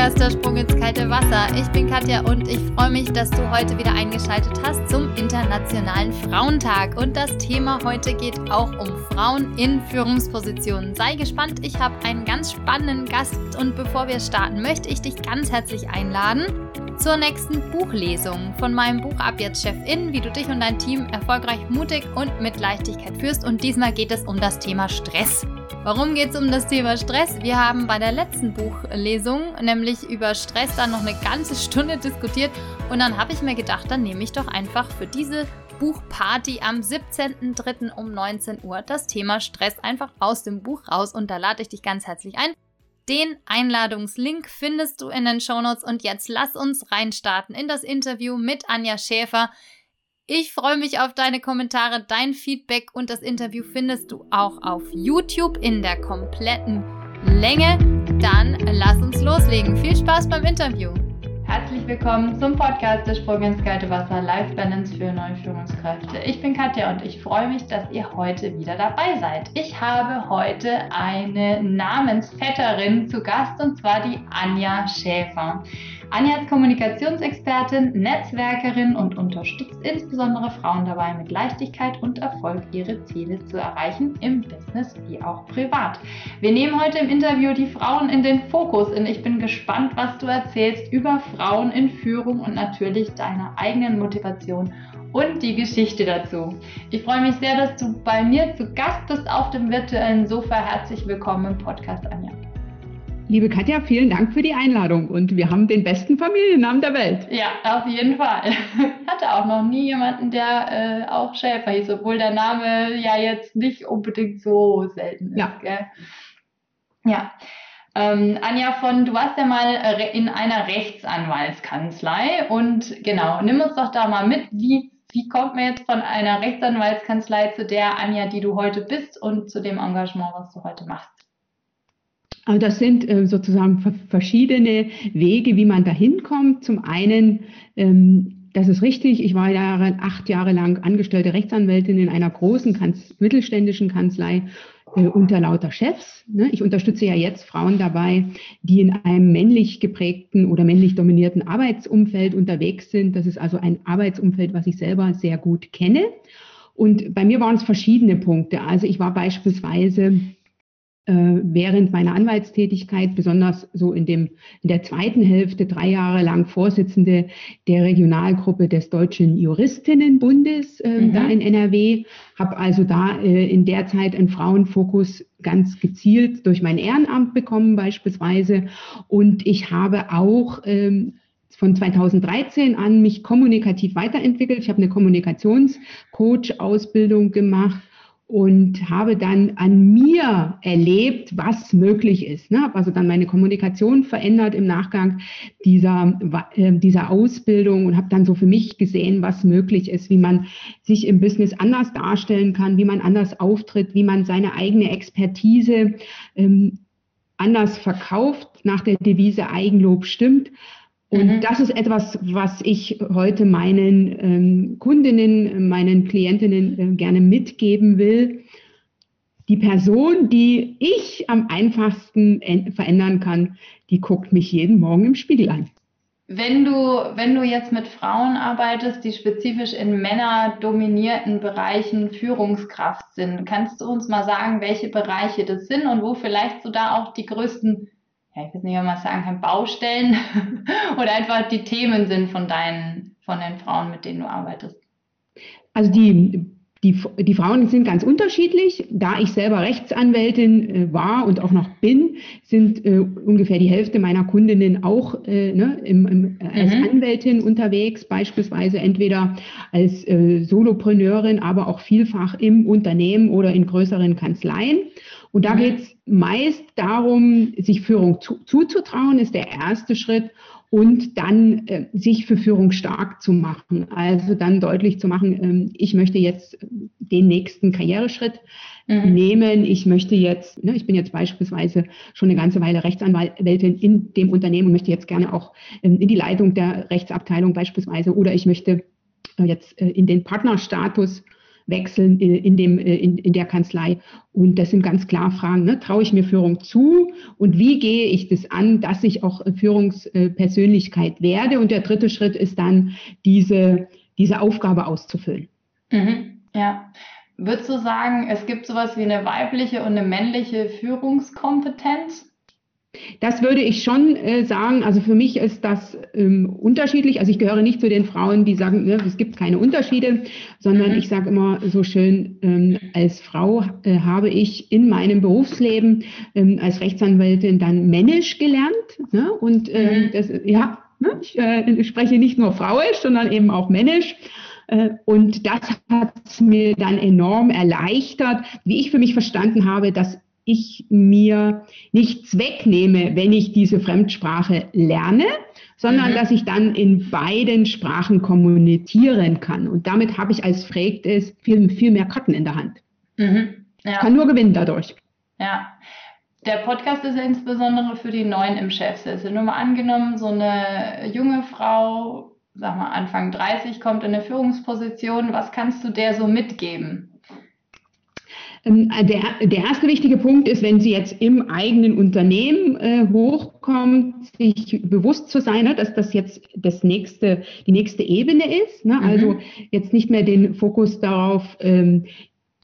Podcast Der Sprung ins kalte Wasser. Ich bin Katja und ich freue mich, dass du heute wieder eingeschaltet hast zum Internationalen Frauentag. Und das Thema heute geht auch um Frauen in Führungspositionen. Sei gespannt, ich habe einen ganz spannenden Gast und bevor wir starten, möchte ich dich ganz herzlich einladen zur nächsten Buchlesung von meinem Buch Ab jetzt Chefin, wie du dich und dein Team erfolgreich, mutig und mit Leichtigkeit führst. Und diesmal geht es um das Thema Stress. Warum geht es um das Thema Stress? Wir haben bei der letzten Buchlesung nämlich über Stress dann noch eine ganze Stunde diskutiert und dann habe ich mir gedacht, dann nehme ich doch einfach für diese Buchparty am 17.03. um 19 Uhr das Thema Stress einfach aus dem Buch raus und da lade ich dich ganz herzlich ein. Den Einladungslink findest du in den Shownotes und jetzt lass uns reinstarten in das Interview mit Anja Schäfer. Ich freue mich auf deine Kommentare, dein Feedback und das Interview findest du auch auf YouTube in der kompletten Länge. Dann lass uns loslegen. Viel Spaß beim Interview. Herzlich willkommen zum Podcast des Sprung ins kalte Wasser Life Balance für neue Führungskräfte. Ich bin Katja und ich freue mich, dass ihr heute wieder dabei seid. Ich habe heute eine Namensvetterin zu Gast und zwar die Anja Schäfer. Anja ist Kommunikationsexpertin, Netzwerkerin und unterstützt insbesondere Frauen dabei, mit Leichtigkeit und Erfolg ihre Ziele zu erreichen, im Business wie auch privat. Wir nehmen heute im Interview die Frauen in den Fokus und ich bin gespannt, was du erzählst über Frauen in Führung und natürlich deiner eigenen Motivation und die Geschichte dazu. Ich freue mich sehr, dass du bei mir zu Gast bist auf dem virtuellen Sofa. Herzlich willkommen im Podcast, Anja. Liebe Katja, vielen Dank für die Einladung und wir haben den besten Familiennamen der Welt. Ja, auf jeden Fall. Ich hatte auch noch nie jemanden, der äh, auch Schäfer hieß, obwohl der Name ja jetzt nicht unbedingt so selten ist. Ja. Gell? Ja. Ähm, Anja von, du warst ja mal in einer Rechtsanwaltskanzlei und genau, nimm uns doch da mal mit, wie, wie kommt man jetzt von einer Rechtsanwaltskanzlei zu der Anja, die du heute bist und zu dem Engagement, was du heute machst? Also das sind äh, sozusagen verschiedene Wege, wie man da hinkommt. Zum einen, ähm, das ist richtig, ich war Jahre, acht Jahre lang angestellte Rechtsanwältin in einer großen Kanz mittelständischen Kanzlei äh, unter lauter Chefs. Ne? Ich unterstütze ja jetzt Frauen dabei, die in einem männlich geprägten oder männlich dominierten Arbeitsumfeld unterwegs sind. Das ist also ein Arbeitsumfeld, was ich selber sehr gut kenne. Und bei mir waren es verschiedene Punkte. Also ich war beispielsweise während meiner Anwaltstätigkeit, besonders so in, dem, in der zweiten Hälfte, drei Jahre lang Vorsitzende der Regionalgruppe des Deutschen Juristinnenbundes äh, mhm. da in NRW, habe also da äh, in der Zeit einen Frauenfokus ganz gezielt durch mein Ehrenamt bekommen beispielsweise. Und ich habe auch ähm, von 2013 an mich kommunikativ weiterentwickelt. Ich habe eine Kommunikationscoach-Ausbildung gemacht und habe dann an mir erlebt, was möglich ist. Ne? Habe also dann meine Kommunikation verändert im Nachgang dieser, äh, dieser Ausbildung und habe dann so für mich gesehen, was möglich ist, wie man sich im Business anders darstellen kann, wie man anders auftritt, wie man seine eigene Expertise ähm, anders verkauft nach der Devise Eigenlob stimmt. Und mhm. das ist etwas, was ich heute meinen ähm, Kundinnen, meinen Klientinnen äh, gerne mitgeben will. Die Person, die ich am einfachsten verändern kann, die guckt mich jeden Morgen im Spiegel an. Wenn du, wenn du jetzt mit Frauen arbeitest, die spezifisch in männerdominierten Bereichen Führungskraft sind, kannst du uns mal sagen, welche Bereiche das sind und wo vielleicht so da auch die größten ich weiß nicht, ob man sagen kann, Baustellen oder einfach die Themen sind von deinen, von den Frauen, mit denen du arbeitest? Also die, die, die Frauen sind ganz unterschiedlich. Da ich selber Rechtsanwältin äh, war und auch noch bin, sind äh, ungefähr die Hälfte meiner Kundinnen auch äh, ne, im, im, als mhm. Anwältin unterwegs, beispielsweise entweder als äh, Solopreneurin, aber auch vielfach im Unternehmen oder in größeren Kanzleien. Und da mhm. geht es meist darum, sich Führung zu, zuzutrauen, ist der erste Schritt. Und dann äh, sich für Führung stark zu machen. Also dann deutlich zu machen, ähm, ich möchte jetzt den nächsten Karriereschritt mhm. nehmen. Ich möchte jetzt, ne, ich bin jetzt beispielsweise schon eine ganze Weile Rechtsanwältin in dem Unternehmen und möchte jetzt gerne auch ähm, in die Leitung der Rechtsabteilung beispielsweise oder ich möchte äh, jetzt äh, in den Partnerstatus wechseln in, dem, in, in der Kanzlei. Und das sind ganz klar Fragen. Ne? Traue ich mir Führung zu? Und wie gehe ich das an, dass ich auch Führungspersönlichkeit werde? Und der dritte Schritt ist dann, diese, diese Aufgabe auszufüllen. Mhm. Ja. Würdest du sagen, es gibt sowas wie eine weibliche und eine männliche Führungskompetenz? Das würde ich schon äh, sagen. Also für mich ist das ähm, unterschiedlich. Also ich gehöre nicht zu den Frauen, die sagen, ne, es gibt keine Unterschiede, sondern mhm. ich sage immer so schön, ähm, als Frau äh, habe ich in meinem Berufsleben ähm, als Rechtsanwältin dann männisch gelernt. Ne? Und äh, mhm. das, ja, ne? ich äh, spreche nicht nur frauisch, sondern eben auch männisch. Äh, und das hat es mir dann enorm erleichtert, wie ich für mich verstanden habe, dass ich mir nichts wegnehme, wenn ich diese Fremdsprache lerne, sondern mhm. dass ich dann in beiden Sprachen kommunizieren kann. Und damit habe ich als Frägtes viel, viel mehr Karten in der Hand. Mhm. Ja. Ich kann nur gewinnen dadurch. Ja. Der Podcast ist ja insbesondere für die Neuen im Chefsessel. Nur mal angenommen, so eine junge Frau, sag mal Anfang 30, kommt in eine Führungsposition. Was kannst du der so mitgeben? Ähm, der, der erste wichtige Punkt ist, wenn sie jetzt im eigenen Unternehmen äh, hochkommt, sich bewusst zu sein, ne, dass das jetzt das nächste, die nächste Ebene ist. Ne? Mhm. Also jetzt nicht mehr den Fokus darauf, ähm,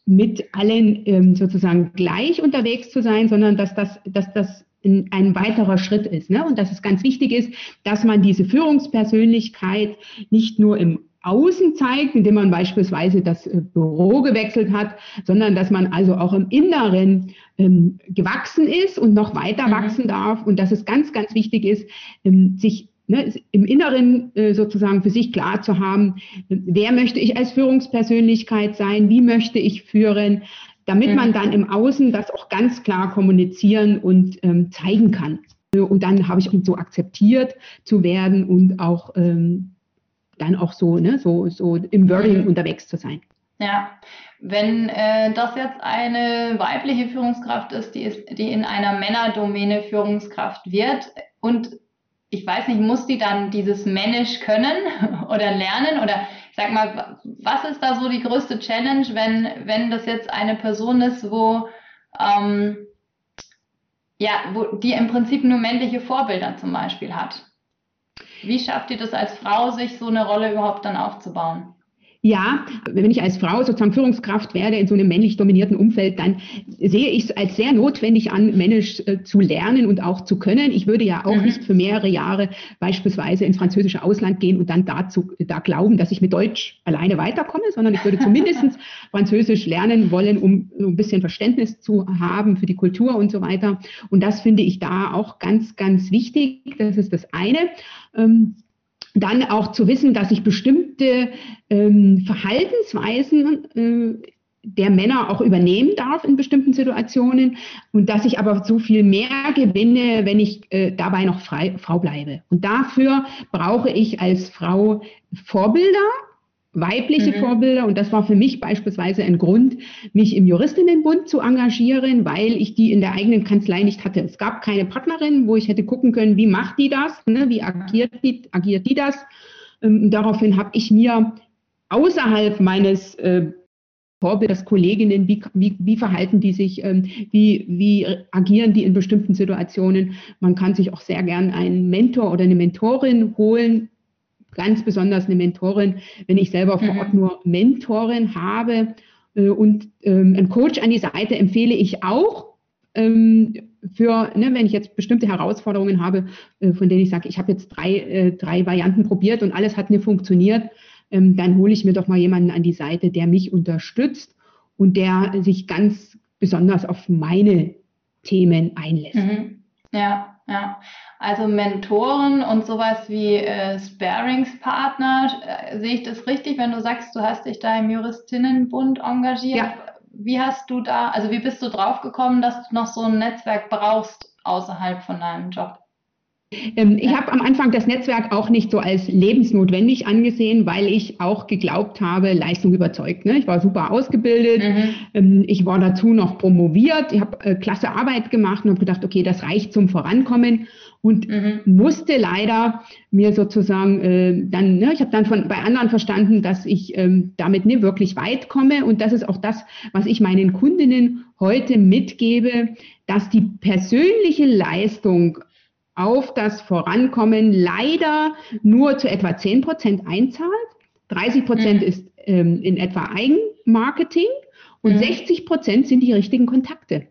mit allen ähm, sozusagen gleich unterwegs zu sein, sondern dass das, dass das ein weiterer Schritt ist. Ne? Und dass es ganz wichtig ist, dass man diese Führungspersönlichkeit nicht nur im Außen zeigt, indem man beispielsweise das äh, Büro gewechselt hat, sondern dass man also auch im Inneren ähm, gewachsen ist und noch weiter mhm. wachsen darf und dass es ganz, ganz wichtig ist, ähm, sich ne, im Inneren äh, sozusagen für sich klar zu haben, wer möchte ich als Führungspersönlichkeit sein, wie möchte ich führen, damit mhm. man dann im Außen das auch ganz klar kommunizieren und ähm, zeigen kann. Und dann habe ich so akzeptiert zu werden und auch ähm, dann auch so, ne, so, so im Wording mhm. unterwegs zu sein. Ja, wenn äh, das jetzt eine weibliche Führungskraft ist, die, ist, die in einer Männerdomäne Führungskraft wird und ich weiß nicht, muss die dann dieses Männisch können oder lernen oder sag mal, was ist da so die größte Challenge, wenn, wenn das jetzt eine Person ist, wo ähm, ja, wo die im Prinzip nur männliche Vorbilder zum Beispiel hat? Wie schafft ihr das als Frau, sich so eine Rolle überhaupt dann aufzubauen? Ja, wenn ich als Frau sozusagen Führungskraft werde in so einem männlich dominierten Umfeld, dann sehe ich es als sehr notwendig an, Männisch äh, zu lernen und auch zu können. Ich würde ja auch mhm. nicht für mehrere Jahre beispielsweise ins französische Ausland gehen und dann dazu da glauben, dass ich mit Deutsch alleine weiterkomme, sondern ich würde zumindest Französisch lernen wollen, um ein bisschen Verständnis zu haben für die Kultur und so weiter. Und das finde ich da auch ganz, ganz wichtig. Das ist das eine. Ähm, dann auch zu wissen, dass ich bestimmte ähm, Verhaltensweisen äh, der Männer auch übernehmen darf in bestimmten Situationen und dass ich aber so viel mehr gewinne, wenn ich äh, dabei noch frei, Frau bleibe. Und dafür brauche ich als Frau Vorbilder, weibliche mhm. Vorbilder. Und das war für mich beispielsweise ein Grund, mich im Juristinnenbund zu engagieren, weil ich die in der eigenen Kanzlei nicht hatte. Es gab keine Partnerin, wo ich hätte gucken können, wie macht die das, ne? wie agiert die, agiert die das. Ähm, daraufhin habe ich mir außerhalb meines äh, Vorbildes, Kolleginnen, wie, wie, wie verhalten die sich, ähm, wie, wie agieren die in bestimmten Situationen. Man kann sich auch sehr gern einen Mentor oder eine Mentorin holen, ganz besonders eine Mentorin, wenn ich selber vor Ort mhm. nur Mentorin habe. Äh, und ähm, einen Coach an die Seite empfehle ich auch ähm, für, ne, wenn ich jetzt bestimmte Herausforderungen habe, äh, von denen ich sage, ich habe jetzt drei, äh, drei Varianten probiert und alles hat mir funktioniert, ähm, dann hole ich mir doch mal jemanden an die Seite, der mich unterstützt und der sich ganz besonders auf meine Themen einlässt. Mhm. Ja, ja, also Mentoren und sowas wie äh, Sparingspartner, äh, sehe ich das richtig, wenn du sagst, du hast dich da im Juristinnenbund engagiert? Ja. Wie hast du da, also wie bist du drauf gekommen, dass du noch so ein Netzwerk brauchst außerhalb von deinem Job? Ähm, ich habe am Anfang das Netzwerk auch nicht so als lebensnotwendig angesehen, weil ich auch geglaubt habe, Leistung überzeugt. Ne? Ich war super ausgebildet, mhm. ähm, ich war dazu noch promoviert, ich habe äh, klasse Arbeit gemacht und habe gedacht, okay, das reicht zum Vorankommen. Und mhm. musste leider mir sozusagen äh, dann, ne, ich habe dann von bei anderen verstanden, dass ich ähm, damit nicht wirklich weit komme und das ist auch das, was ich meinen Kundinnen heute mitgebe, dass die persönliche Leistung auf das Vorankommen leider nur zu etwa 10 Prozent einzahlt. 30 Prozent mhm. ist ähm, in etwa Eigenmarketing und mhm. 60 Prozent sind die richtigen Kontakte.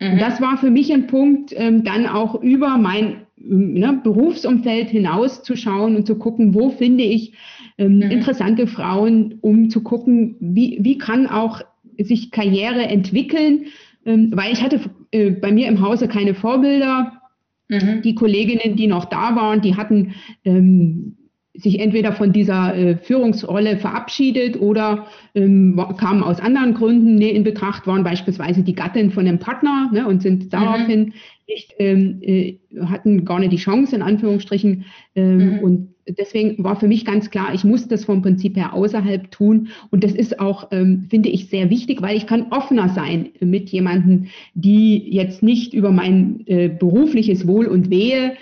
Mhm. Und das war für mich ein Punkt, ähm, dann auch über mein ne, Berufsumfeld hinauszuschauen und zu gucken, wo finde ich ähm, mhm. interessante Frauen, um zu gucken, wie, wie kann auch sich Karriere entwickeln, ähm, weil ich hatte äh, bei mir im Hause keine Vorbilder. Mhm. Die Kolleginnen, die noch da waren, die hatten ähm, sich entweder von dieser äh, Führungsrolle verabschiedet oder ähm, kamen aus anderen Gründen ne, in Betracht, waren beispielsweise die Gattin von einem Partner ne, und sind mhm. daraufhin mhm. nicht, ähm, äh, hatten gar nicht die Chance, in Anführungsstrichen. Ähm, mhm. Und deswegen war für mich ganz klar, ich muss das vom Prinzip her außerhalb tun. Und das ist auch, ähm, finde ich, sehr wichtig, weil ich kann offener sein mit jemandem, die jetzt nicht über mein äh, berufliches Wohl und Wehe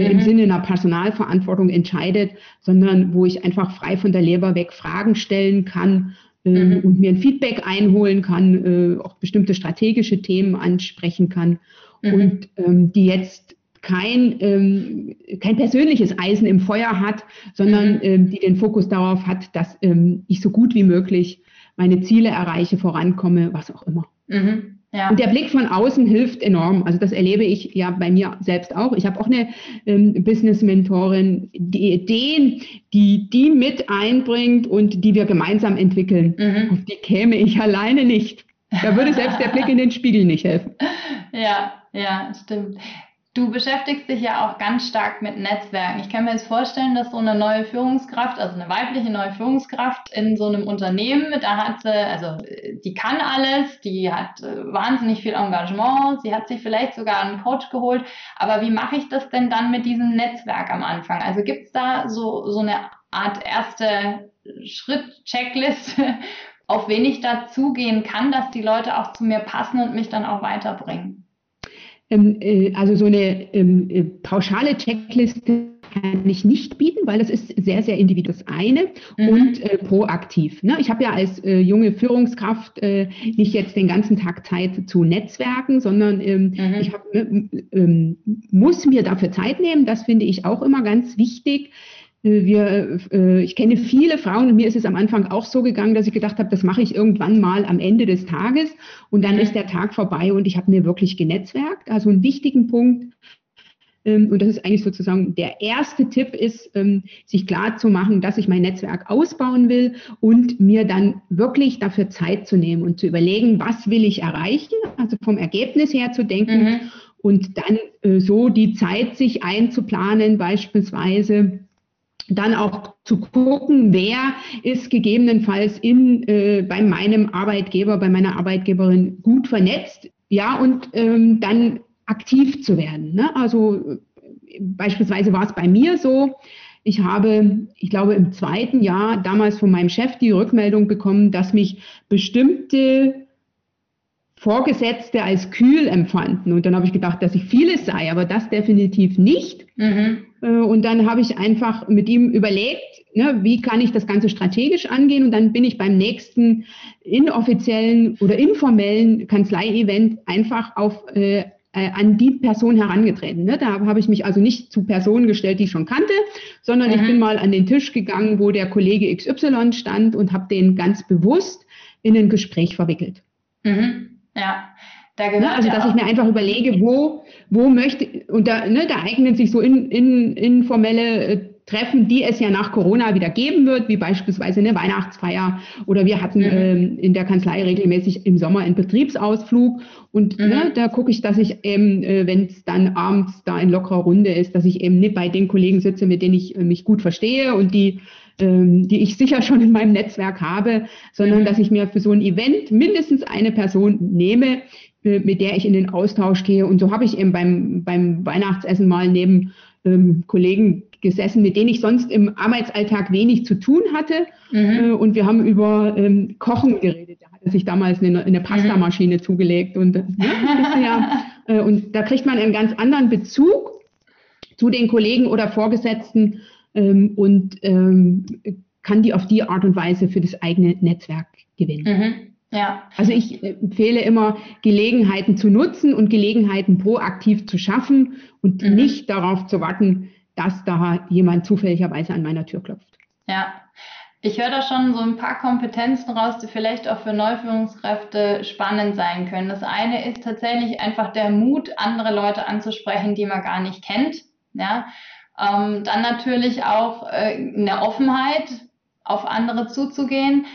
äh, im mhm. Sinne einer Personalverantwortung entscheidet, sondern wo ich einfach frei von der Leber weg Fragen stellen kann äh, mhm. und mir ein Feedback einholen kann, äh, auch bestimmte strategische Themen ansprechen kann mhm. und ähm, die jetzt kein, ähm, kein persönliches Eisen im Feuer hat, sondern mhm. ähm, die den Fokus darauf hat, dass ähm, ich so gut wie möglich meine Ziele erreiche, vorankomme, was auch immer. Mhm. Ja. Und der Blick von außen hilft enorm. Also das erlebe ich ja bei mir selbst auch. Ich habe auch eine ähm, Business-Mentorin, die Ideen, die die mit einbringt und die wir gemeinsam entwickeln. Mhm. Auf die käme ich alleine nicht. Da würde selbst der Blick in den Spiegel nicht helfen. Ja, ja, stimmt. Du beschäftigst dich ja auch ganz stark mit Netzwerken. Ich kann mir jetzt vorstellen, dass so eine neue Führungskraft, also eine weibliche neue Führungskraft in so einem Unternehmen, da hat sie, also die kann alles, die hat äh, wahnsinnig viel Engagement, sie hat sich vielleicht sogar einen Coach geholt. Aber wie mache ich das denn dann mit diesem Netzwerk am Anfang? Also gibt es da so, so eine Art erste Schritt-Checkliste, auf wen ich da zugehen kann, dass die Leute auch zu mir passen und mich dann auch weiterbringen? Ähm, äh, also so eine ähm, äh, pauschale Checkliste kann ich nicht bieten, weil das ist sehr, sehr individuell eine mhm. und äh, proaktiv. Ne? Ich habe ja als äh, junge Führungskraft äh, nicht jetzt den ganzen Tag Zeit zu Netzwerken, sondern ähm, mhm. ich hab, ne, ähm, muss mir dafür Zeit nehmen. Das finde ich auch immer ganz wichtig. Äh, wir, äh, ich kenne viele Frauen und mir ist es am Anfang auch so gegangen, dass ich gedacht habe, das mache ich irgendwann mal am Ende des Tages und dann ist der Tag vorbei und ich habe mir wirklich genetzwerkt. Also einen wichtigen Punkt ähm, und das ist eigentlich sozusagen der erste Tipp ist, ähm, sich klar zu machen, dass ich mein Netzwerk ausbauen will und mir dann wirklich dafür Zeit zu nehmen und zu überlegen, was will ich erreichen, also vom Ergebnis her zu denken mhm. und dann äh, so die Zeit sich einzuplanen, beispielsweise dann auch zu gucken, wer ist gegebenenfalls in, äh, bei meinem Arbeitgeber, bei meiner Arbeitgeberin gut vernetzt, ja, und ähm, dann aktiv zu werden. Ne? Also beispielsweise war es bei mir so, ich habe, ich glaube, im zweiten Jahr damals von meinem Chef die Rückmeldung bekommen, dass mich bestimmte Vorgesetzte als kühl empfanden. Und dann habe ich gedacht, dass ich vieles sei, aber das definitiv nicht. Mhm. Äh, und dann habe ich einfach mit ihm überlegt, ne, wie kann ich das Ganze strategisch angehen. Und dann bin ich beim nächsten inoffiziellen oder informellen Kanzlei-Event einfach auf äh, äh, an die Person herangetreten. Ne? Da habe ich mich also nicht zu Personen gestellt, die ich schon kannte, sondern mhm. ich bin mal an den Tisch gegangen, wo der Kollege XY stand und habe den ganz bewusst in ein Gespräch verwickelt. Mhm. Ja, da ne? Also, dass ich mir einfach überlege, wo, wo möchte, und da, ne, da eignen sich so in, in, informelle äh, Treffen, die es ja nach Corona wieder geben wird, wie beispielsweise eine Weihnachtsfeier oder wir hatten mhm. ähm, in der Kanzlei regelmäßig im Sommer einen Betriebsausflug und mhm. ne, da gucke ich, dass ich eben, äh, wenn es dann abends da in lockerer Runde ist, dass ich eben nicht bei den Kollegen sitze, mit denen ich äh, mich gut verstehe und die ähm, die ich sicher schon in meinem Netzwerk habe, sondern mhm. dass ich mir für so ein Event mindestens eine Person nehme, äh, mit der ich in den Austausch gehe. Und so habe ich eben beim, beim Weihnachtsessen mal neben ähm, Kollegen gesessen, mit denen ich sonst im Arbeitsalltag wenig zu tun hatte. Mhm. Äh, und wir haben über ähm, Kochen geredet. Da hatte sich damals eine, eine Pastamaschine mhm. zugelegt. Und, ne, ja, äh, und da kriegt man einen ganz anderen Bezug zu den Kollegen oder Vorgesetzten ähm, und ähm, kann die auf die Art und Weise für das eigene Netzwerk gewinnen. Mhm. Ja. Also ich empfehle immer, Gelegenheiten zu nutzen und Gelegenheiten proaktiv zu schaffen und mhm. nicht darauf zu warten, dass da jemand zufälligerweise an meiner Tür klopft. Ja. Ich höre da schon so ein paar Kompetenzen raus, die vielleicht auch für Neuführungskräfte spannend sein können. Das eine ist tatsächlich einfach der Mut, andere Leute anzusprechen, die man gar nicht kennt. Ja. Ähm, dann natürlich auch äh, eine Offenheit, auf andere zuzugehen.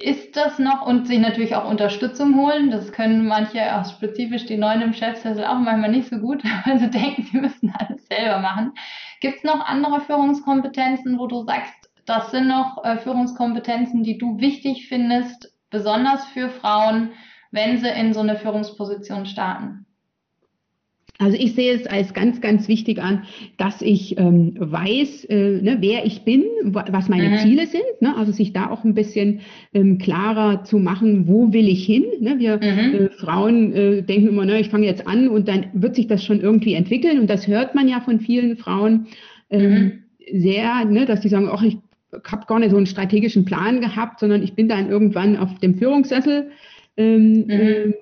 Ist das noch und sich natürlich auch Unterstützung holen? Das können manche, auch spezifisch die Neuen im Chefsessel, auch manchmal nicht so gut, weil sie denken, sie müssen alles selber machen. Gibt es noch andere Führungskompetenzen, wo du sagst, das sind noch äh, Führungskompetenzen, die du wichtig findest, besonders für Frauen, wenn sie in so eine Führungsposition starten? Also ich sehe es als ganz, ganz wichtig an, dass ich ähm, weiß, äh, ne, wer ich bin, was meine mhm. Ziele sind. Ne? Also sich da auch ein bisschen ähm, klarer zu machen, wo will ich hin. Ne? Wir mhm. äh, Frauen äh, denken immer, ne, ich fange jetzt an und dann wird sich das schon irgendwie entwickeln. Und das hört man ja von vielen Frauen ähm, mhm. sehr, ne, dass die sagen, ach, ich habe gar nicht so einen strategischen Plan gehabt, sondern ich bin dann irgendwann auf dem Führungssessel. Ähm, mhm. ähm,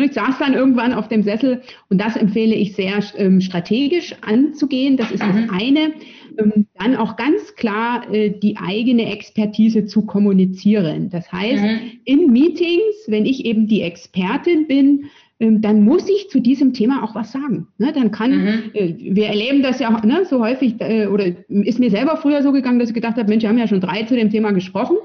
ich saß dann irgendwann auf dem Sessel und das empfehle ich sehr ähm, strategisch anzugehen. Das ist das mhm. eine. Ähm, dann auch ganz klar äh, die eigene Expertise zu kommunizieren. Das heißt, mhm. in Meetings, wenn ich eben die Expertin bin, ähm, dann muss ich zu diesem Thema auch was sagen. Ne, dann kann, mhm. äh, wir erleben das ja ne, so häufig, äh, oder ist mir selber früher so gegangen, dass ich gedacht habe, Mensch, wir haben ja schon drei zu dem Thema gesprochen.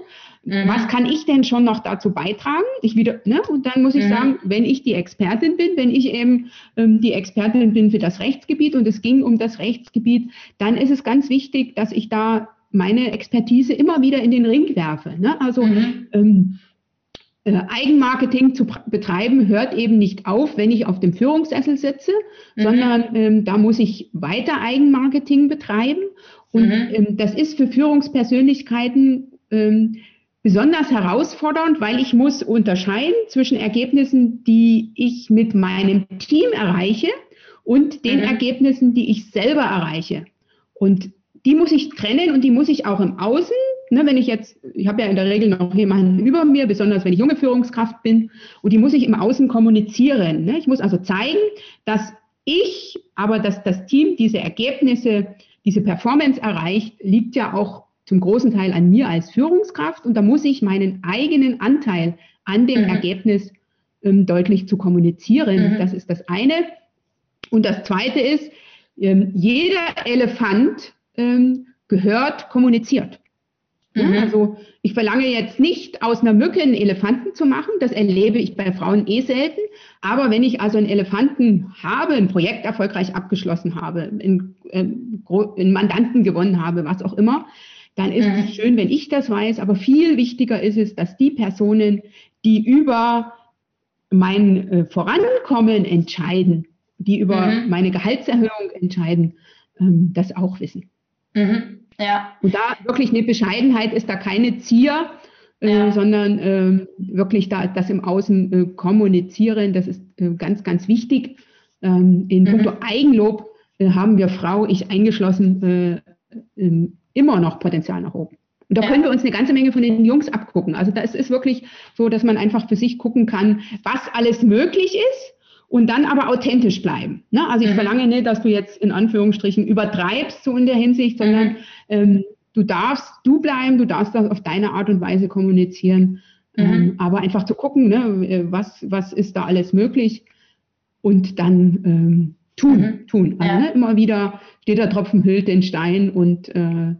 Mhm. Was kann ich denn schon noch dazu beitragen? Ich wieder, ne? Und dann muss ich mhm. sagen, wenn ich die Expertin bin, wenn ich eben ähm, die Expertin bin für das Rechtsgebiet und es ging um das Rechtsgebiet, dann ist es ganz wichtig, dass ich da meine Expertise immer wieder in den Ring werfe. Ne? Also mhm. ähm, äh, Eigenmarketing zu betreiben hört eben nicht auf, wenn ich auf dem Führungssessel sitze, mhm. sondern ähm, da muss ich weiter Eigenmarketing betreiben. Und mhm. ähm, das ist für Führungspersönlichkeiten ähm, besonders herausfordernd, weil ich muss unterscheiden zwischen Ergebnissen, die ich mit meinem Team erreiche und den mhm. Ergebnissen, die ich selber erreiche. Und die muss ich trennen und die muss ich auch im Außen, ne, wenn ich jetzt, ich habe ja in der Regel noch jemanden über mir, besonders wenn ich junge Führungskraft bin, und die muss ich im Außen kommunizieren. Ne? Ich muss also zeigen, dass ich, aber dass das Team diese Ergebnisse, diese Performance erreicht, liegt ja auch zum großen Teil an mir als Führungskraft und da muss ich meinen eigenen Anteil an dem mhm. Ergebnis ähm, deutlich zu kommunizieren. Mhm. Das ist das eine. Und das zweite ist, ähm, jeder Elefant ähm, gehört kommuniziert. Mhm. Ja, also ich verlange jetzt nicht aus einer Mücke einen Elefanten zu machen, das erlebe ich bei Frauen eh selten. Aber wenn ich also einen Elefanten habe, ein Projekt erfolgreich abgeschlossen habe, einen, einen Mandanten gewonnen habe, was auch immer, dann ist mhm. es schön, wenn ich das weiß. Aber viel wichtiger ist es, dass die Personen, die über mein äh, Vorankommen entscheiden, die über mhm. meine Gehaltserhöhung entscheiden, ähm, das auch wissen. Mhm. Ja. Und da wirklich eine Bescheidenheit ist da keine Zier, äh, ja. sondern äh, wirklich da das im Außen äh, kommunizieren, das ist äh, ganz, ganz wichtig. Ähm, in mhm. puncto Eigenlob äh, haben wir Frau, ich eingeschlossen, immer noch Potenzial nach oben. Und da ja. können wir uns eine ganze Menge von den Jungs abgucken. Also da ist es wirklich so, dass man einfach für sich gucken kann, was alles möglich ist und dann aber authentisch bleiben. Ne? Also ich mhm. verlange nicht, dass du jetzt in Anführungsstrichen übertreibst so in der Hinsicht, sondern mhm. ähm, du darfst du bleiben, du darfst das auf deine Art und Weise kommunizieren. Mhm. Ähm, aber einfach zu gucken, ne, was, was ist da alles möglich und dann ähm, tun, mhm. tun. Also ja. ne, immer wieder steht der Tropfen hüllt den Stein und äh,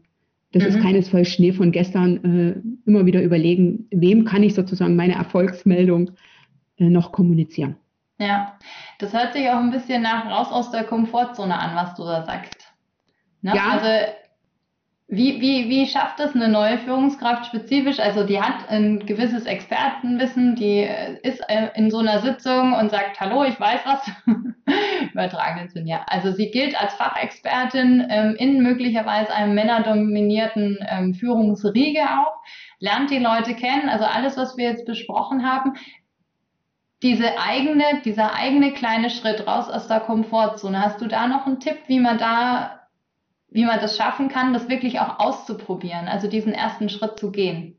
das mhm. ist keinesfalls Schnee von gestern. Äh, immer wieder überlegen, wem kann ich sozusagen meine Erfolgsmeldung äh, noch kommunizieren. Ja, das hört sich auch ein bisschen nach raus aus der Komfortzone an, was du da sagst. Ne? Ja. Also wie, wie, wie schafft es eine neue Führungskraft spezifisch? Also die hat ein gewisses Expertenwissen, die ist äh, in so einer Sitzung und sagt, hallo, ich weiß was. Übertragenen Sinn, ja. Also sie gilt als Fachexpertin ähm, in möglicherweise einem männerdominierten ähm, Führungsriege auch, lernt die Leute kennen. Also alles, was wir jetzt besprochen haben, diese eigene, dieser eigene kleine Schritt raus aus der Komfortzone. Hast du da noch einen Tipp, wie man da, wie man das schaffen kann, das wirklich auch auszuprobieren, also diesen ersten Schritt zu gehen?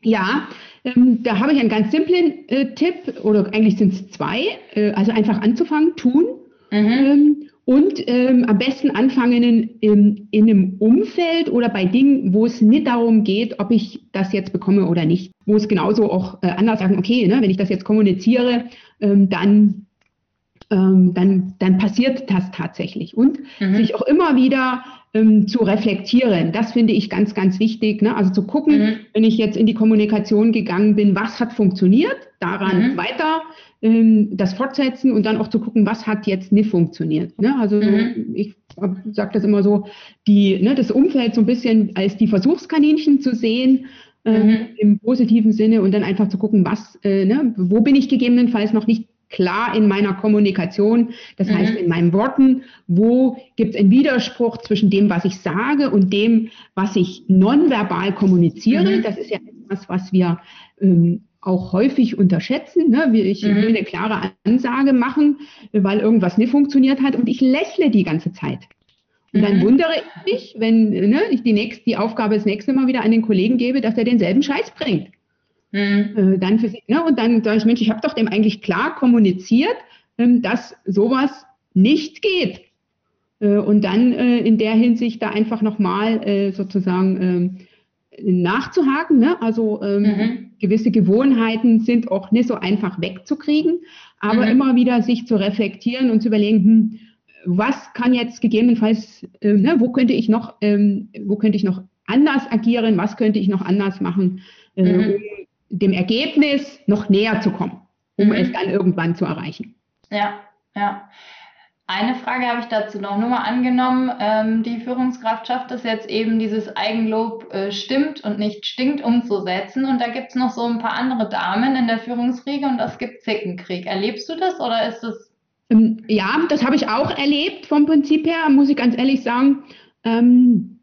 Ja, ähm, da habe ich einen ganz simplen äh, Tipp, oder eigentlich sind es zwei. Äh, also einfach anzufangen, tun. Mhm. Ähm, und ähm, am besten anfangen in, in, in, einem Umfeld oder bei Dingen, wo es nicht darum geht, ob ich das jetzt bekomme oder nicht. Wo es genauso auch äh, anders sagen, okay, ne, wenn ich das jetzt kommuniziere, ähm, dann, ähm, dann, dann passiert das tatsächlich. Und mhm. sich auch immer wieder ähm, zu reflektieren. Das finde ich ganz, ganz wichtig. Ne? Also zu gucken, mhm. wenn ich jetzt in die Kommunikation gegangen bin, was hat funktioniert, daran mhm. weiter ähm, das fortsetzen und dann auch zu gucken, was hat jetzt nicht funktioniert. Ne? Also mhm. ich sage das immer so, die, ne, das Umfeld so ein bisschen als die Versuchskaninchen zu sehen. Äh, im positiven Sinne und dann einfach zu gucken, was, äh, ne, wo bin ich gegebenenfalls noch nicht klar in meiner Kommunikation, das mhm. heißt in meinen Worten, wo gibt es einen Widerspruch zwischen dem, was ich sage und dem, was ich nonverbal kommuniziere. Mhm. Das ist ja etwas, was wir ähm, auch häufig unterschätzen. Ne? Ich mhm. will eine klare Ansage machen, weil irgendwas nicht funktioniert hat und ich lächle die ganze Zeit. Und dann mhm. wundere ich mich, wenn ne, ich die, nächste, die Aufgabe das nächste Mal wieder an den Kollegen gebe, dass er denselben Scheiß bringt. Mhm. Äh, dann für sie, ne, und dann sage ich, Mensch, ich habe doch dem eigentlich klar kommuniziert, ähm, dass sowas nicht geht. Äh, und dann äh, in der Hinsicht da einfach nochmal äh, sozusagen ähm, nachzuhaken. Ne? Also ähm, mhm. gewisse Gewohnheiten sind auch nicht so einfach wegzukriegen, aber mhm. immer wieder sich zu reflektieren und zu überlegen, hm, was kann jetzt gegebenenfalls, äh, ne, wo könnte ich noch, ähm, wo könnte ich noch anders agieren, was könnte ich noch anders machen, äh, mhm. um dem Ergebnis noch näher zu kommen, um mhm. es dann irgendwann zu erreichen. Ja, ja. Eine Frage habe ich dazu noch. Nur mal angenommen, ähm, die Führungskraft schafft es jetzt eben, dieses Eigenlob äh, stimmt und nicht stinkt umzusetzen. Und da gibt es noch so ein paar andere Damen in der Führungsriege und es gibt Zickenkrieg. Erlebst du das oder ist das? Ähm, ja, das habe ich auch erlebt vom Prinzip her, muss ich ganz ehrlich sagen. Ähm,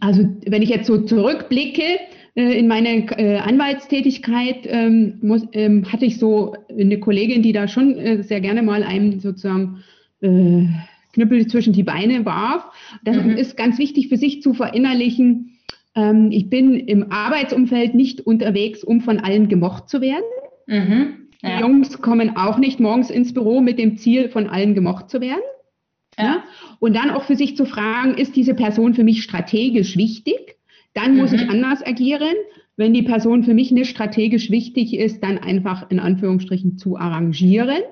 also wenn ich jetzt so zurückblicke, in meiner äh, Anwaltstätigkeit ähm, ähm, hatte ich so eine Kollegin, die da schon äh, sehr gerne mal einem sozusagen äh, Knüppel zwischen die Beine warf. Das mhm. ist ganz wichtig für sich zu verinnerlichen. Ähm, ich bin im Arbeitsumfeld nicht unterwegs, um von allen gemocht zu werden. Mhm. Ja. Die Jungs kommen auch nicht morgens ins Büro mit dem Ziel, von allen gemocht zu werden. Ja? Und dann auch für sich zu fragen, ist diese Person für mich strategisch wichtig? Dann muss mhm. ich anders agieren. Wenn die Person für mich nicht strategisch wichtig ist, dann einfach in Anführungsstrichen zu arrangieren.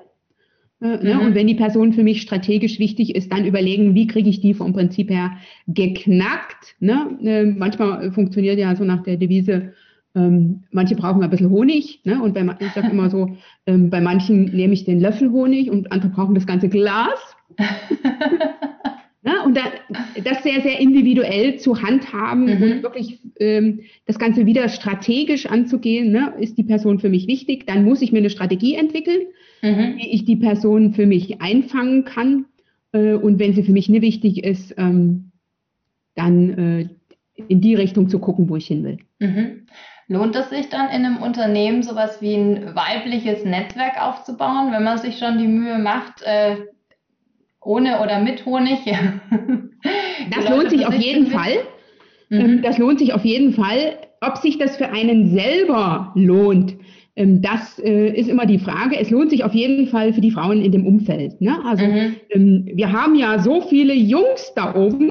Äh, ne? Mhm. Und wenn die Person für mich strategisch wichtig ist, dann überlegen, wie kriege ich die vom Prinzip her geknackt. Ne? Äh, manchmal funktioniert ja so nach der Devise, ähm, manche brauchen ein bisschen Honig. Ne? Und bei, ich sage immer so, ähm, bei manchen nehme ich den Löffel Honig und andere brauchen das ganze Glas. ne? Und da, das sehr, sehr individuell zu handhaben mhm. und wirklich ähm, das Ganze wieder strategisch anzugehen. Ne? Ist die Person für mich wichtig? Dann muss ich mir eine Strategie entwickeln mhm. wie ich die Person für mich einfangen kann. Äh, und wenn sie für mich nicht wichtig ist, ähm, dann äh, in die Richtung zu gucken, wo ich hin will. Mhm. Lohnt es sich dann in einem Unternehmen sowas wie ein weibliches Netzwerk aufzubauen, wenn man sich schon die Mühe macht, äh, ohne oder mit Honig? das lohnt sich auf jeden Fall. Mhm. Das lohnt sich auf jeden Fall. Ob sich das für einen selber lohnt, ähm, das äh, ist immer die Frage. Es lohnt sich auf jeden Fall für die Frauen in dem Umfeld. Ne? Also mhm. Ähm, wir haben ja so viele Jungs da oben,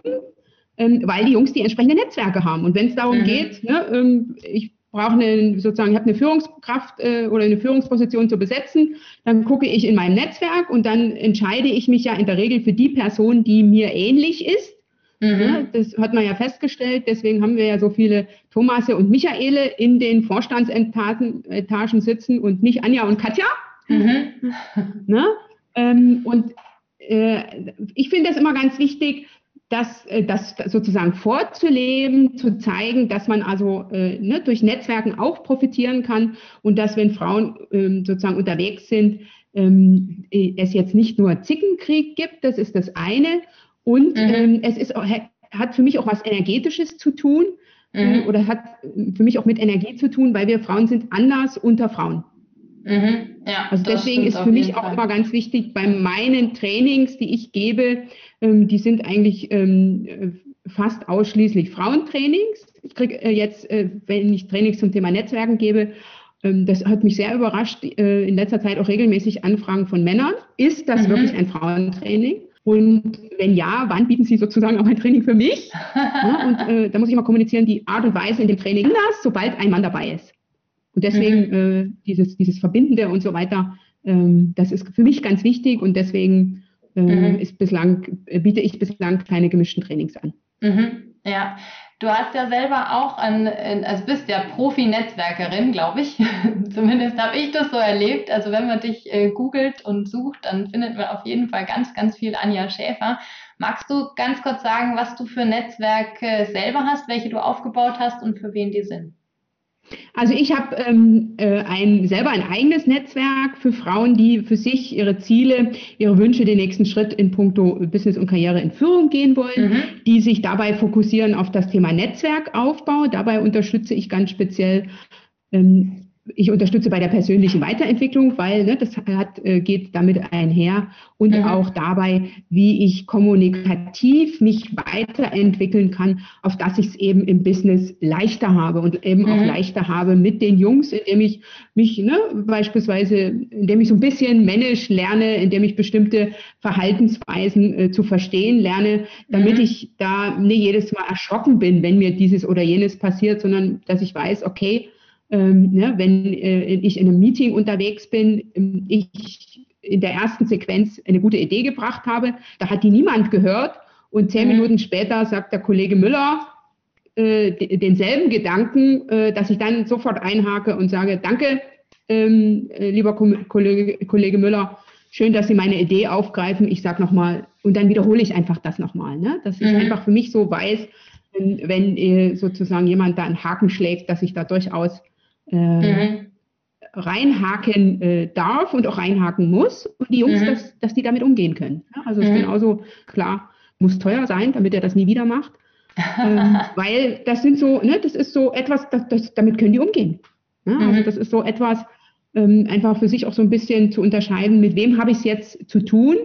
ähm, weil die Jungs die entsprechenden Netzwerke haben. Und wenn es darum mhm. geht, ne, ich brauche eine, sozusagen, ich habe eine Führungskraft äh, oder eine Führungsposition zu besetzen, dann gucke ich in meinem Netzwerk und dann entscheide ich mich ja in der Regel für die Person, die mir ähnlich ist. Mhm. Ja, das hat man ja festgestellt. Deswegen haben wir ja so viele Thomase und Michaele in den Vorstandsetagen sitzen und nicht Anja und Katja. Mhm. Ne? Ähm, und äh, ich finde das immer ganz wichtig, das, äh, das sozusagen vorzuleben, zu zeigen, dass man also äh, ne, durch Netzwerken auch profitieren kann und dass, wenn Frauen ähm, sozusagen unterwegs sind, ähm, es jetzt nicht nur Zickenkrieg gibt, das ist das eine, und mhm. ähm, es ist, hat für mich auch was Energetisches zu tun mhm. oder hat für mich auch mit Energie zu tun, weil wir Frauen sind anders unter Frauen. Mhm. Ja, also deswegen ist für mich auch Fall. immer ganz wichtig, bei meinen Trainings, die ich gebe, ähm, die sind eigentlich ähm, fast ausschließlich Frauentrainings. Ich kriege äh, jetzt, äh, wenn ich Trainings zum Thema Netzwerken gebe, ähm, das hat mich sehr überrascht, äh, in letzter Zeit auch regelmäßig Anfragen von Männern. Ist das mhm. wirklich ein Frauentraining? Und wenn ja, wann bieten Sie sozusagen auch ein Training für mich? Ja, und äh, da muss ich mal kommunizieren, die Art und Weise in dem Training anders, sobald ein Mann dabei ist. Und deswegen mhm. äh, dieses, dieses Verbindende und so weiter, ähm, das ist für mich ganz wichtig und deswegen äh, mhm. ist bislang, biete ich bislang keine gemischten Trainings an. Mhm. Ja, du hast ja selber auch an, also bist ja Profi-Netzwerkerin, glaube ich. Zumindest habe ich das so erlebt. Also wenn man dich äh, googelt und sucht, dann findet man auf jeden Fall ganz, ganz viel Anja Schäfer. Magst du ganz kurz sagen, was du für Netzwerke selber hast, welche du aufgebaut hast und für wen die sind? Also ich habe ähm, äh, ein, selber ein eigenes Netzwerk für Frauen, die für sich ihre Ziele, ihre Wünsche, den nächsten Schritt in puncto Business und Karriere in Führung gehen wollen, mhm. die sich dabei fokussieren auf das Thema Netzwerkaufbau. Dabei unterstütze ich ganz speziell ähm, ich unterstütze bei der persönlichen Weiterentwicklung, weil ne, das hat, äh, geht damit einher und mhm. auch dabei, wie ich kommunikativ mich weiterentwickeln kann, auf dass ich es eben im Business leichter habe und eben mhm. auch leichter habe mit den Jungs, indem ich mich ne, beispielsweise, indem ich so ein bisschen manage lerne, indem ich bestimmte Verhaltensweisen äh, zu verstehen lerne, damit mhm. ich da nicht jedes Mal erschrocken bin, wenn mir dieses oder jenes passiert, sondern dass ich weiß, okay, ähm, ne, wenn äh, ich in einem Meeting unterwegs bin, ähm, ich in der ersten Sequenz eine gute Idee gebracht habe, da hat die niemand gehört und zehn mhm. Minuten später sagt der Kollege Müller äh, denselben Gedanken, äh, dass ich dann sofort einhake und sage, danke, ähm, äh, lieber Kollege, Kollege Müller, schön, dass Sie meine Idee aufgreifen. Ich sage nochmal, und dann wiederhole ich einfach das nochmal, ne? dass ich mhm. einfach für mich so weiß, wenn, wenn äh, sozusagen jemand da einen Haken schlägt, dass ich da durchaus mhm. reinhaken äh, darf und auch reinhaken muss und die Jungs, mhm. dass, dass die damit umgehen können. Ja, also mhm. ist genauso klar, muss teuer sein, damit er das nie wieder macht. ähm, weil das sind so, ne, das ist so etwas, das, das, damit können die umgehen. Ja, also mhm. das ist so etwas, ähm, einfach für sich auch so ein bisschen zu unterscheiden, mit wem habe ich es jetzt zu tun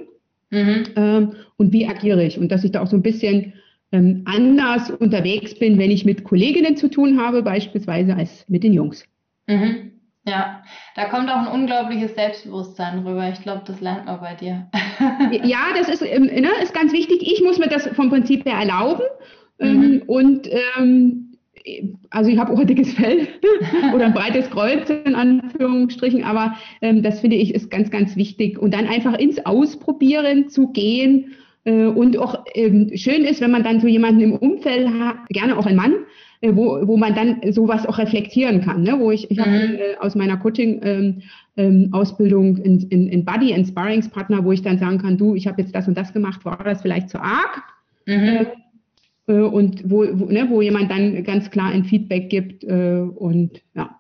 mhm. ähm, und wie agiere ich. Und dass ich da auch so ein bisschen ähm, anders unterwegs bin, wenn ich mit Kolleginnen zu tun habe, beispielsweise als mit den Jungs. Mhm. Ja, da kommt auch ein unglaubliches Selbstbewusstsein rüber. Ich glaube, das lernt man bei dir. ja, das ist, ähm, ne, ist ganz wichtig. Ich muss mir das vom Prinzip her erlauben. Ähm, mhm. und ähm, also ich habe auch ein dickes Fell oder ein breites Kreuz in Anführungsstrichen, aber ähm, das finde ich ist ganz, ganz wichtig. Und dann einfach ins Ausprobieren zu gehen und auch ähm, schön ist, wenn man dann so jemanden im Umfeld hat, gerne auch ein Mann, äh, wo, wo man dann sowas auch reflektieren kann. Ne? Wo ich, ich habe mhm. äh, aus meiner Coaching-Ausbildung ähm, in, in, in Buddy and Sparringspartner, wo ich dann sagen kann, du, ich habe jetzt das und das gemacht, war das vielleicht zu arg? Mhm. Äh, äh, und wo, wo, ne, wo jemand dann ganz klar ein Feedback gibt äh, und ja.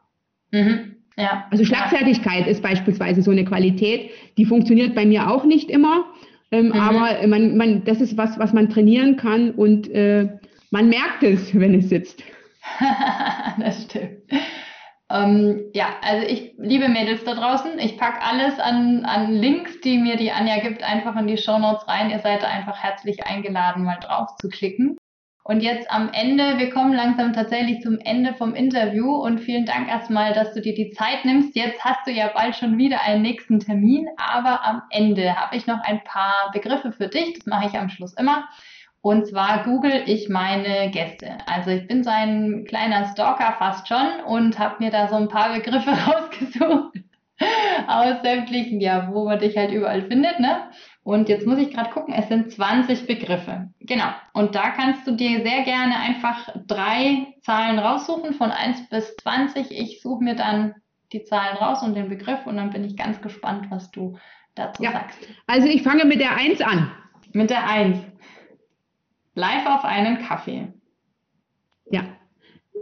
Mhm. Ja. Also Schlagfertigkeit ist beispielsweise so eine Qualität, die funktioniert bei mir auch nicht immer. Ähm, mhm. Aber man, man, das ist was, was man trainieren kann und äh, man merkt es, wenn es sitzt. das stimmt. Ähm, ja, also ich liebe Mädels da draußen. Ich packe alles an, an Links, die mir die Anja gibt, einfach in die Show Notes rein. Ihr seid einfach herzlich eingeladen, mal drauf zu klicken. Und jetzt am Ende, wir kommen langsam tatsächlich zum Ende vom Interview und vielen Dank erstmal, dass du dir die Zeit nimmst. Jetzt hast du ja bald schon wieder einen nächsten Termin, aber am Ende habe ich noch ein paar Begriffe für dich. Das mache ich am Schluss immer. Und zwar google ich meine Gäste. Also ich bin so ein kleiner Stalker fast schon und habe mir da so ein paar Begriffe rausgesucht aus sämtlichen, ja, wo man dich halt überall findet, ne? Und jetzt muss ich gerade gucken, es sind 20 Begriffe. Genau. Und da kannst du dir sehr gerne einfach drei Zahlen raussuchen, von 1 bis 20. Ich suche mir dann die Zahlen raus und den Begriff und dann bin ich ganz gespannt, was du dazu ja. sagst. Also ich fange mit der 1 an. Mit der 1. Live auf einen Kaffee. Ja,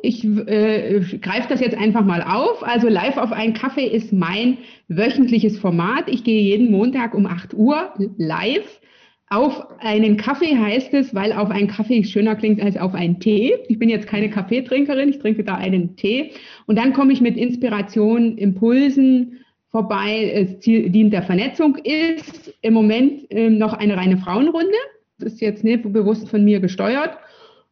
ich äh, greife das jetzt einfach mal auf. Also live auf einen Kaffee ist mein wöchentliches Format. Ich gehe jeden Montag um 8 Uhr live. Auf einen Kaffee heißt es, weil auf einen Kaffee schöner klingt als auf einen Tee. Ich bin jetzt keine Kaffeetrinkerin, ich trinke da einen Tee. Und dann komme ich mit Inspiration, Impulsen vorbei. Es dient der Vernetzung, ist im Moment äh, noch eine reine Frauenrunde. Das ist jetzt nicht bewusst von mir gesteuert.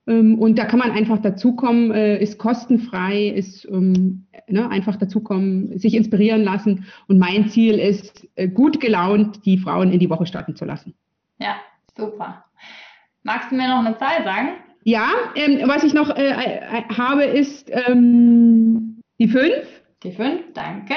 Ähm, und da kann man einfach dazukommen, äh, ist kostenfrei, ist ähm, ne, einfach dazukommen, sich inspirieren lassen. Und mein Ziel ist, äh, gut gelaunt die Frauen in die Woche starten zu lassen. Ja, super. Magst du mir noch eine Zahl sagen? Ja, ähm, was ich noch äh, äh habe, ist ähm, die 5. Die 5, danke.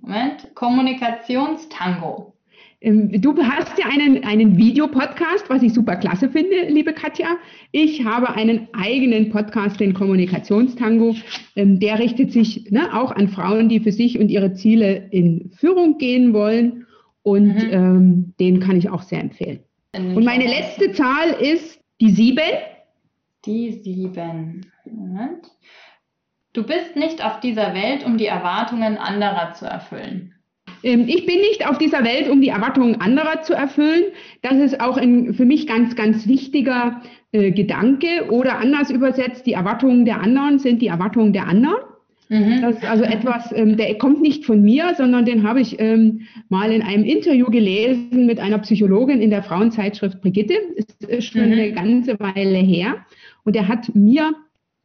Moment. Kommunikationstango. Ähm, du hast ja einen, einen Videopodcast, was ich super klasse finde, liebe Katja. Ich habe einen eigenen Podcast, den Kommunikationstango. Ähm, der richtet sich ne, auch an Frauen, die für sich und ihre Ziele in Führung gehen wollen. Und mhm. ähm, den kann ich auch sehr empfehlen. Und meine letzte Zahl ist die sieben. Die sieben. Moment. Du bist nicht auf dieser Welt, um die Erwartungen anderer zu erfüllen. Ähm, ich bin nicht auf dieser Welt, um die Erwartungen anderer zu erfüllen. Das ist auch ein für mich ganz, ganz wichtiger äh, Gedanke. Oder anders übersetzt, die Erwartungen der anderen sind die Erwartungen der anderen. Mhm. Das ist also etwas, ähm, der kommt nicht von mir, sondern den habe ich ähm, mal in einem Interview gelesen mit einer Psychologin in der Frauenzeitschrift Brigitte. Ist, ist schon mhm. eine ganze Weile her. Und der hat mir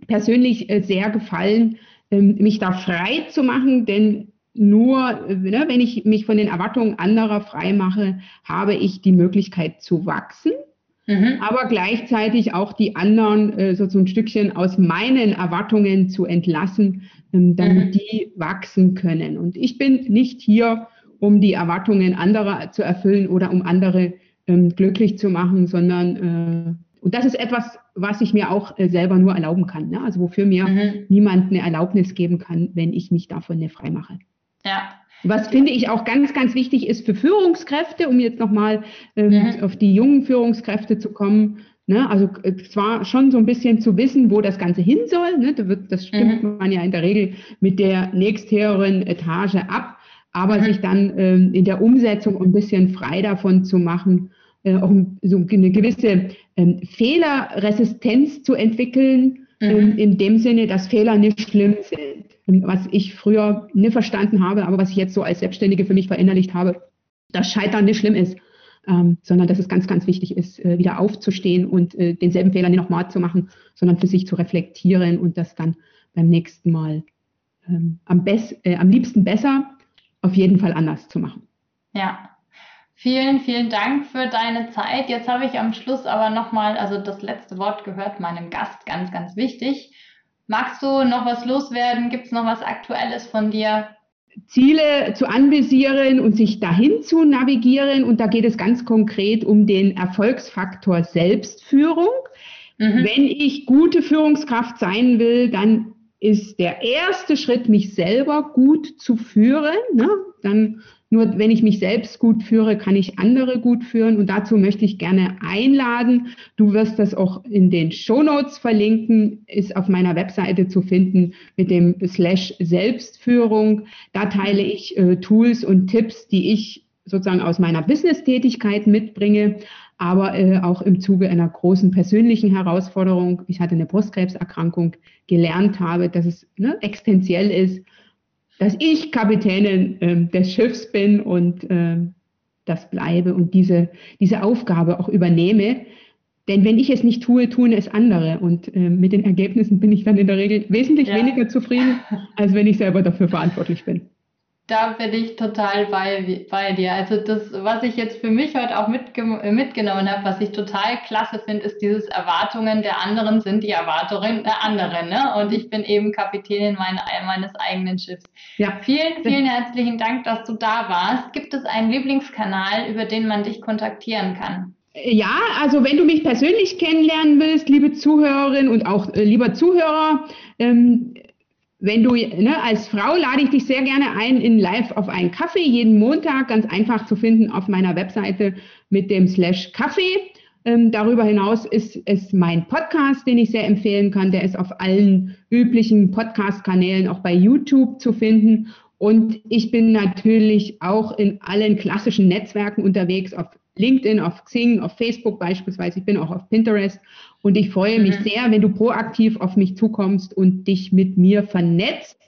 persönlich äh, sehr gefallen, ähm, mich da frei zu machen, denn nur, ne, wenn ich mich von den Erwartungen anderer frei mache, habe ich die Möglichkeit zu wachsen, mhm. aber gleichzeitig auch die anderen äh, so, so ein Stückchen aus meinen Erwartungen zu entlassen, ähm, damit mhm. die wachsen können. Und ich bin nicht hier, um die Erwartungen anderer zu erfüllen oder um andere ähm, glücklich zu machen, sondern äh, und das ist etwas, was ich mir auch äh, selber nur erlauben kann. Ne? Also wofür mir mhm. niemand eine Erlaubnis geben kann, wenn ich mich davon nicht frei mache. Ja. Was finde ich auch ganz, ganz wichtig ist für Führungskräfte, um jetzt nochmal ähm, mhm. auf die jungen Führungskräfte zu kommen. Ne? Also äh, zwar schon so ein bisschen zu wissen, wo das Ganze hin soll. Ne? Da wird, das stimmt mhm. man ja in der Regel mit der nächsthöheren Etage ab, aber mhm. sich dann ähm, in der Umsetzung ein bisschen frei davon zu machen, äh, auch so eine gewisse ähm, Fehlerresistenz zu entwickeln, mhm. ähm, in dem Sinne, dass Fehler nicht schlimm sind. Was ich früher nicht verstanden habe, aber was ich jetzt so als Selbstständige für mich verinnerlicht habe, dass Scheitern nicht schlimm ist. Ähm, sondern dass es ganz, ganz wichtig ist, äh, wieder aufzustehen und äh, denselben Fehler nicht nochmal zu machen, sondern für sich zu reflektieren und das dann beim nächsten Mal ähm, am, best, äh, am liebsten besser, auf jeden Fall anders zu machen. Ja, Vielen, vielen Dank für deine Zeit. Jetzt habe ich am Schluss aber nochmal, also das letzte Wort gehört meinem Gast, ganz, ganz wichtig. Magst du noch was loswerden? Gibt es noch was Aktuelles von dir? Ziele zu anvisieren und sich dahin zu navigieren. Und da geht es ganz konkret um den Erfolgsfaktor Selbstführung. Mhm. Wenn ich gute Führungskraft sein will, dann ist der erste Schritt, mich selber gut zu führen. Ne? Dann nur wenn ich mich selbst gut führe, kann ich andere gut führen. Und dazu möchte ich gerne einladen. Du wirst das auch in den Shownotes verlinken, ist auf meiner Webseite zu finden mit dem Slash Selbstführung. Da teile ich äh, Tools und Tipps, die ich sozusagen aus meiner Business-Tätigkeit mitbringe, aber äh, auch im Zuge einer großen persönlichen Herausforderung. Ich hatte eine Brustkrebserkrankung, gelernt habe, dass es ne, existenziell ist dass ich Kapitänin äh, des Schiffs bin und äh, das bleibe und diese, diese Aufgabe auch übernehme. Denn wenn ich es nicht tue, tun es andere. Und äh, mit den Ergebnissen bin ich dann in der Regel wesentlich ja. weniger zufrieden, als wenn ich selber dafür verantwortlich bin. Da bin ich total bei, bei dir. Also das, was ich jetzt für mich heute auch mitge mitgenommen habe, was ich total klasse finde, ist dieses Erwartungen der anderen sind die Erwartungen der anderen. Ne? Und ich bin eben Kapitänin meine, meines eigenen Schiffs. Ja. Vielen, vielen herzlichen Dank, dass du da warst. Gibt es einen Lieblingskanal, über den man dich kontaktieren kann? Ja, also wenn du mich persönlich kennenlernen willst, liebe Zuhörerin und auch äh, lieber Zuhörer, ähm, wenn du, ne, als Frau lade ich dich sehr gerne ein in live auf einen Kaffee, jeden Montag, ganz einfach zu finden auf meiner Webseite mit dem Slash Kaffee. Ähm, darüber hinaus ist es mein Podcast, den ich sehr empfehlen kann. Der ist auf allen üblichen Podcast-Kanälen, auch bei YouTube zu finden. Und ich bin natürlich auch in allen klassischen Netzwerken unterwegs, auf LinkedIn, auf Xing, auf Facebook beispielsweise. Ich bin auch auf Pinterest und ich freue mich mhm. sehr, wenn du proaktiv auf mich zukommst und dich mit mir vernetzt.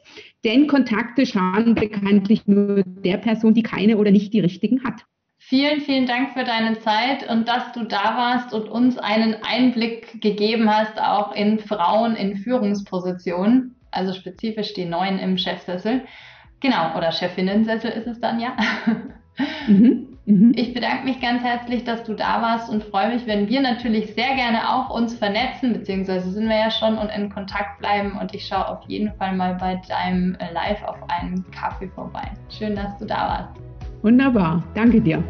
Denn Kontakte schaden bekanntlich nur der Person, die keine oder nicht die richtigen hat. Vielen, vielen Dank für deine Zeit und dass du da warst und uns einen Einblick gegeben hast, auch in Frauen in Führungspositionen, also spezifisch die Neuen im Chefsessel. Genau, oder Chefinnensessel ist es dann ja. Mhm. Mhm. Ich bedanke mich ganz herzlich, dass du da warst und freue mich, wenn wir natürlich sehr gerne auch uns vernetzen, beziehungsweise sind wir ja schon und in Kontakt bleiben und ich schaue auf jeden Fall mal bei deinem äh, Live auf einen Kaffee vorbei. Schön, dass du da warst. Wunderbar, danke dir.